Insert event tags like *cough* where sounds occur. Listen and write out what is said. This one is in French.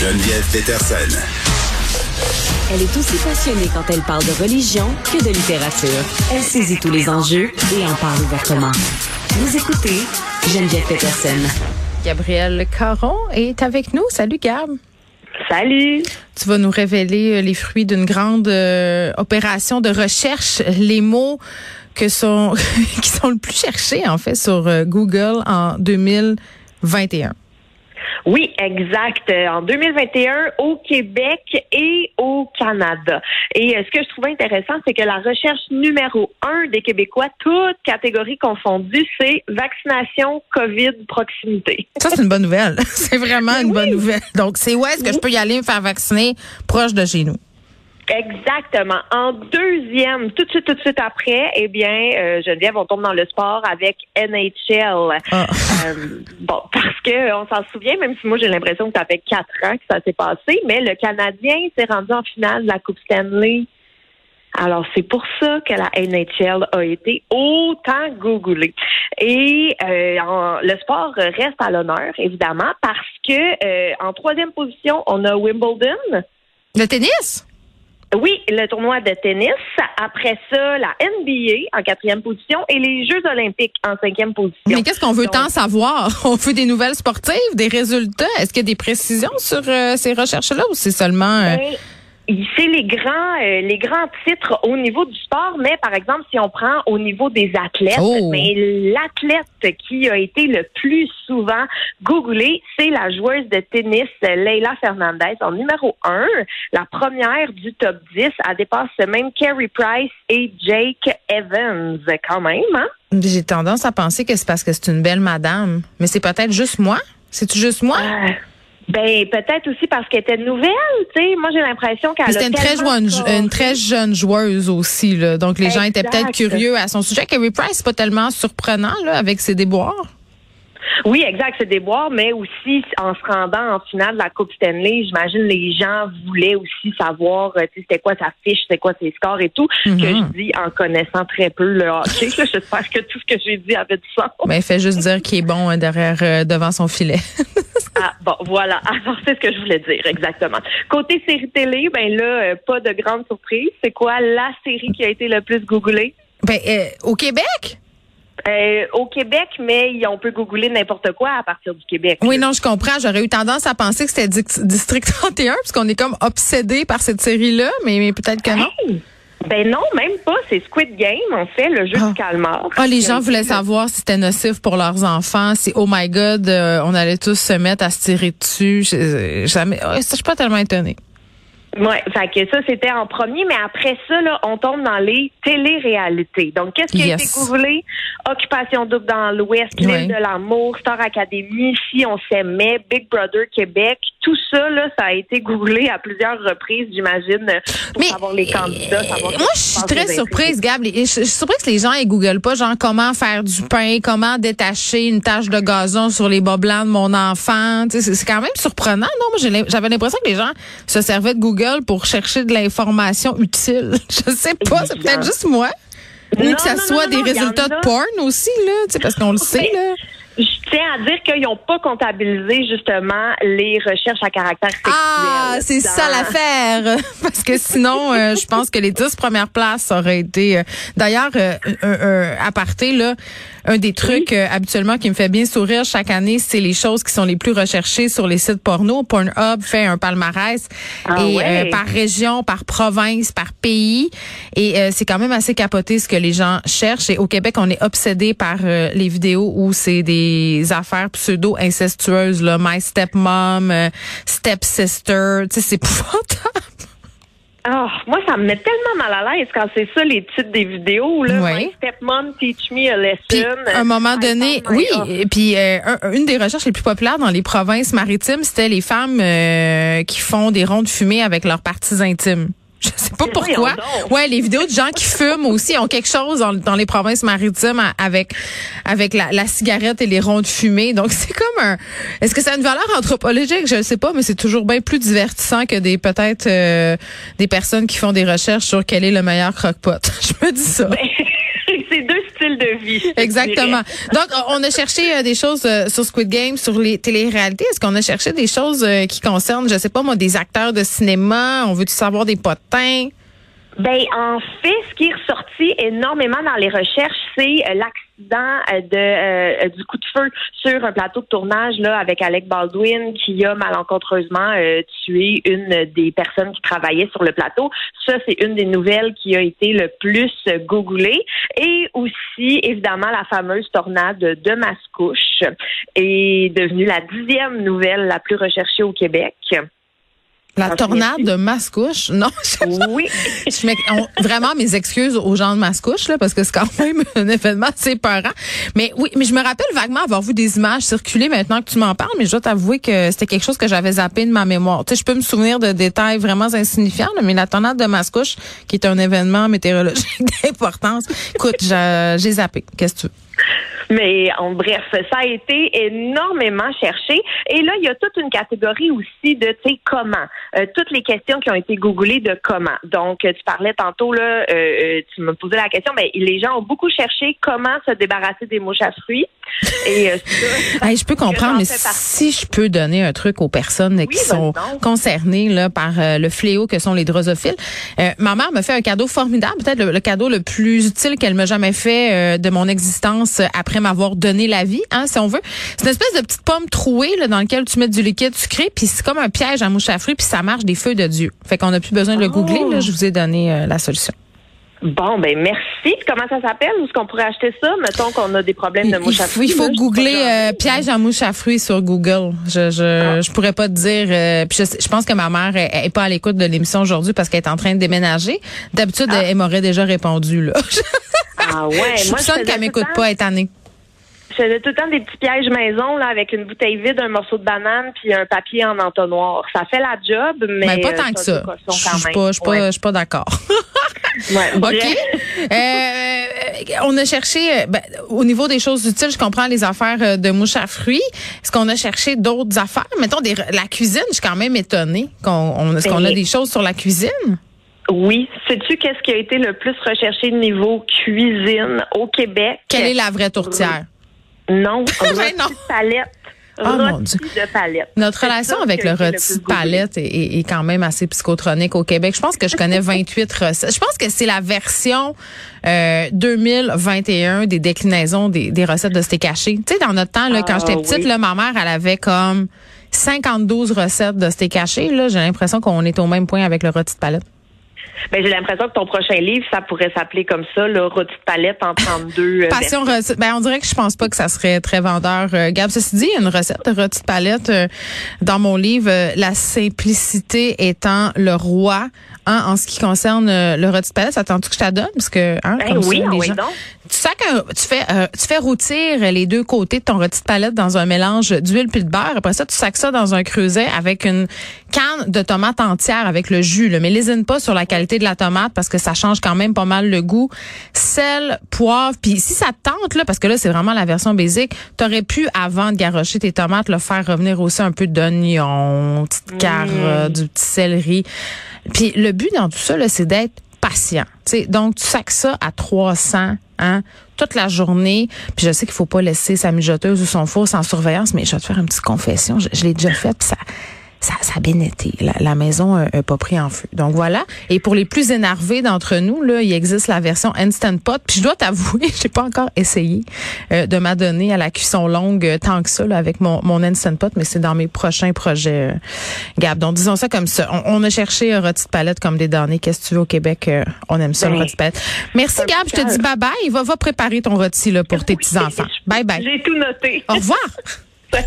Geneviève Peterson. Elle est aussi passionnée quand elle parle de religion que de littérature. Elle saisit tous les enjeux et en parle ouvertement. Vous écoutez Geneviève Peterson. Gabriel Caron est avec nous. Salut Gab. Salut. Tu vas nous révéler euh, les fruits d'une grande euh, opération de recherche, les mots que sont *laughs* qui sont le plus cherchés en fait sur euh, Google en 2021. Oui, exact. Euh, en 2021, au Québec et au Canada. Et euh, ce que je trouvais intéressant, c'est que la recherche numéro un des Québécois, toutes catégories confondues, c'est vaccination COVID proximité. Ça, c'est une bonne nouvelle. *laughs* c'est vraiment une bonne nouvelle. Donc, c'est où est-ce que je peux y aller me faire vacciner proche de chez nous? Exactement. En deuxième, tout de suite, tout de suite après, eh bien, euh, Geneviève, on tombe dans le sport avec NHL. Ah. Euh, bon, parce que on s'en souvient, même si moi j'ai l'impression que ça fait quatre ans que ça s'est passé, mais le Canadien s'est rendu en finale de la Coupe Stanley. Alors, c'est pour ça que la NHL a été autant googlée. Et euh, en- le sport reste à l'honneur, évidemment, parce que euh, en troisième position, on a Wimbledon. Le tennis? Oui, le tournoi de tennis. Après ça, la NBA en quatrième position et les Jeux olympiques en cinquième position. Mais qu'est-ce qu'on veut Donc- tant savoir? *laughs* On veut des nouvelles sportives, des résultats? Est-ce qu'il y a des précisions sur euh, ces recherches-là ou c'est seulement... euh, Ben, c'est les grands, euh, les grands titres au niveau du sport, mais par exemple, si on prend au niveau des athlètes, Oh. mais l'athlète qui a été le plus souvent googlé, c'est la joueuse de tennis Leila Fernandez en numéro un, la première du top 10. Elle dépasse même Carey Price et Jake Evans, quand même, hein? J'ai tendance à penser que c'est parce que c'est une belle madame. Mais c'est peut-être juste moi? C'est-tu juste moi? Euh, ben peut-être aussi parce qu'elle était nouvelle, tu sais. Moi j'ai l'impression qu'elle C'était une très, jeune, une très jeune joueuse aussi. Là. Donc, les gens étaient peut-être curieux à son sujet. Carrie Price, c'est pas tellement surprenant là, avec ses déboires. Oui, exact, c'est des boires, mais aussi en se rendant en finale de la Coupe Stanley, j'imagine les gens voulaient aussi savoir, euh, c'était quoi sa fiche, c'était quoi ses scores et tout, Mhm. que je dis en connaissant très peu le hockey. J'espère que tout ce que j'ai dit avait du sens. Mais fait juste dire qu'il est bon hein, derrière, euh, devant son filet. *laughs* Ah, bon, voilà. *laughs* Alors, c'est ce que je voulais dire, exactement. Côté série télé, ben là, euh, pas de grande surprise. C'est quoi la série qui a été le plus googlée? ben, euh, au Québec? Euh, au Québec, mais on peut googler n'importe quoi à partir du Québec. Oui, non, je comprends. J'aurais eu tendance à penser que c'était District *laughs* 31, puisqu'on est comme obsédé par cette série-là, mais, mais peut-être que non. Hey! Ben non, même pas. C'est Squid Game, en fait, le jeu Ah. du calmar. Ah, les gens voulaient savoir si c'était nocif pour leurs enfants, si oh my god, euh, on allait tous se mettre à se tirer dessus. Je, jamais, ouais, ça, je suis pas tellement étonnée. Ouais, fait que ça c'était en premier, mais après ça là, on tombe dans les télé-réalités. Donc qu'est-ce qui a Yes. été googlé Occupation double dans l'Ouest, Ouais. l'île de l'amour, Star Academy, si on s'aimait, Big Brother Québec, tout ça là, ça a été googlé à plusieurs reprises, j'imagine, pour Mais, savoir les candidats, savoir Moi, je suis très surprise, Gab. Je je suis surprise que les gens ils googlent pas, genre, comment faire du pain, comment détacher une tache de gazon sur les bas blancs de mon enfant. C'est quand même surprenant, non? Moi, j'avais l'impression que les gens se servaient de Google pour chercher de l'information utile. *laughs* Je sais pas, c'est peut-être juste moi. Ou que ça non, soit non, des non, résultats de porn aussi, là, tu sais, parce qu'on le *laughs* sait, là. Je tiens à dire qu'ils n'ont pas comptabilisé justement les recherches à caractère sexuel. Ah, c'est ça l'affaire. *laughs* Parce que sinon, euh, je pense que les dix premières places auraient été. euh, D'ailleurs, euh, un, un aparté là, un des trucs euh, habituellement qui me fait bien sourire chaque année, c'est les choses qui sont les plus recherchées sur les sites porno. Pornhub fait un palmarès Ah et ouais. par région, par province, par pays, et c'est quand même assez capoté ce que les gens cherchent. Et au Québec, on est obsédé par les vidéos où c'est des affaires pseudo incestueuses, là, my stepmom, euh, stepsister, tu sais, c'est *laughs* épouvantable. Ah, moi, ça me met tellement mal à l'aise quand c'est ça les titres des vidéos. Là. My stepmom teach me a lesson. Puis, à un moment donné, oui, et puis euh, un- une des recherches les plus populaires dans les provinces maritimes, c'était les femmes euh, qui font des rondes fumées avec leurs parties intimes. *laughs* Je sais pas pourquoi. Ouais, les vidéos de gens qui fument aussi ont quelque chose dans, dans les provinces maritimes avec avec la, la cigarette et les rondes fumées. Donc c'est comme un. Est-ce que ça a une valeur anthropologique? Je ne sais pas, mais c'est toujours bien plus divertissant que des peut-être euh, des personnes qui font des recherches sur quel est le meilleur croque-pot. *laughs* Je me dis ça. de vie. Exactement. *laughs* Donc, on a cherché des choses sur Squid Game, sur les téléréalités. Est-ce qu'on a cherché des choses qui concernent, je sais pas moi, des acteurs de cinéma? On veut-tu savoir des potins? Ben en fait, ce qui est ressorti énormément dans les recherches, c'est euh, euh, de euh, du coup de feu sur un plateau de tournage là avec Alec Baldwin qui a malencontreusement tué une des personnes qui travaillaient sur le plateau. Ça, c'est une des nouvelles qui a été le plus googlée. Et aussi, évidemment, la fameuse tornade de Mascouche est devenue la dixième nouvelle la plus recherchée au Québec. La tornade de Mascouche? *laughs* Non. Oui. je mets, vraiment mes excuses aux gens de Mascouche, là, parce que c'est quand même *laughs* un événement assez peurant. Mais oui, mais je me rappelle vaguement avoir vu des images circuler maintenant que tu m'en parles, mais je dois t'avouer que c'était quelque chose que j'avais zappé de ma mémoire. Tu sais, je peux me souvenir de détails vraiment insignifiants, mais la tornade de Mascouche, qui est un événement météorologique *laughs* d'importance, écoute, j'ai zappé. Qu'est-ce que tu veux? Mais en bref, ça a été énormément cherché. Et là, il y a toute une catégorie aussi de, tu sais, comment. Euh, toutes les questions qui ont été googlées de comment. Donc, tu parlais tantôt, là, euh, euh, tu me posais la question, mais les gens ont beaucoup cherché comment se débarrasser des mouches à fruits. Et ça, *laughs* je peux comprendre, mais si je peux donner un truc aux personnes qui sont concernées là, par le fléau que sont les drosophiles. ma mère me fait un cadeau formidable, peut-être le, cadeau le plus utile qu'elle m'a jamais fait de mon existence après m'avoir donné la vie, hein, si on veut. C'est une espèce de petite pomme trouée là, dans laquelle tu mets du liquide sucré, puis c'est comme un piège à mouche à fruits, puis ça marche des feux de Dieu. Fait qu'on n'a plus besoin de le googler. Là, je vous ai donné euh, la solution. Bon, ben merci. comment ça s'appelle? Où est-ce qu'on pourrait acheter ça? Mettons qu'on a des problèmes de mouche à fruits. Il faut googler euh, piège à mouche à fruits sur Google. Je je, ah. je pourrais pas te dire. Euh, puis je, pense que ma mère est, pas à l'écoute de l'émission aujourd'hui parce qu'elle est en train de déménager. D'habitude, ah. elle, m'aurait déjà répondu là. *laughs* ah ouais. je Moi, je qu'elle m'écoute pas, elle est je faisais tout le temps des petits pièges maison là, avec une bouteille vide, un morceau de banane puis un papier en entonnoir. Ça fait la job, mais, mais pas tant que ça. Je suis pas, je suis pas, d'accord. *laughs* ouais, *laughs* ok. Euh, on a cherché, euh, ben, au niveau des choses utiles, je comprends les affaires euh, de mouche à fruits. Est-ce qu'on a cherché d'autres affaires? Mettons des, la cuisine. Je suis quand même étonnée qu'on, est-ce qu'on a des choses sur la cuisine? Oui. Sais-tu qu'est-ce qui a été le plus recherché niveau cuisine au Québec? Quelle est la vraie tourtière? Non, rôti *laughs* non. palette. De palette. Notre relation avec le rôti de palette est, quand même assez psychotronique au Québec. Je pense que je connais *laughs* 28 recettes. Je pense que c'est la version euh, 2021 des déclinaisons des, des recettes de steak haché. Tu sais, dans notre temps, là, quand j'étais ah, petite, là, ma mère, elle avait comme 52 recettes de steak haché. Là, j'ai l'impression qu'on est au même point avec le rôti de palette. Ben, j'ai l'impression que ton prochain livre, ça pourrait s'appeler comme ça, le rôti de palette en 32. Euh, Passion Ben, on dirait que je pense pas que ça serait très vendeur. Euh, Gab, ceci dit, il y a une recette de rôti de palette euh, dans mon livre, La simplicité étant le roi, hein, en ce qui concerne le rôti de palette. Attends-tu que je t'adonne? Parce que, hein, ben oui, oui, donc. Tu sais que tu fais, tu fais rôtir les deux côtés de ton rôti de palette dans un mélange d'huile puis de beurre. Après ça, tu sacs ça dans un creuset avec une canne de tomates entière avec le jus. Là. Mais lésine pas sur la qualité de la tomate parce que ça change quand même pas mal le goût. Sel, poivre, puis si ça te tente là, parce que là c'est vraiment la version basique, t'aurais pu avant de garrocher tes tomates le faire revenir aussi un peu d'oignon, petite mmh. carotte, du petit céleri. Puis le but dans tout ça c'est d'être patient. sais donc tu sacs ça à 300 hein, toute la journée. Puis je sais qu'il faut pas laisser sa mijoteuse ou son four sans surveillance, mais je vais te faire une petite confession. Je, je l'ai déjà fait, puis ça ça, ça a bien été. La, maison n'a pas pris en feu. Donc voilà. Et pour les plus énervés d'entre nous, là, il existe la version Instant Pot. Puis je dois t'avouer, *laughs* j'ai pas encore essayé euh, de m'adonner à la cuisson longue euh, tant que ça là, avec mon, mon Instant Pot, mais c'est dans mes prochains projets, euh, Gab. Donc disons ça comme ça. On, a cherché un rôti de palette comme des derniers. Qu'est-ce que tu veux au Québec? on aime ça, le rôti de palette. Merci, Gab. Je te dis bye bye. Va, va préparer ton rôti là, pour tes petits-enfants. Bye *laughs* bye. J'ai tout noté. Au revoir. *laughs*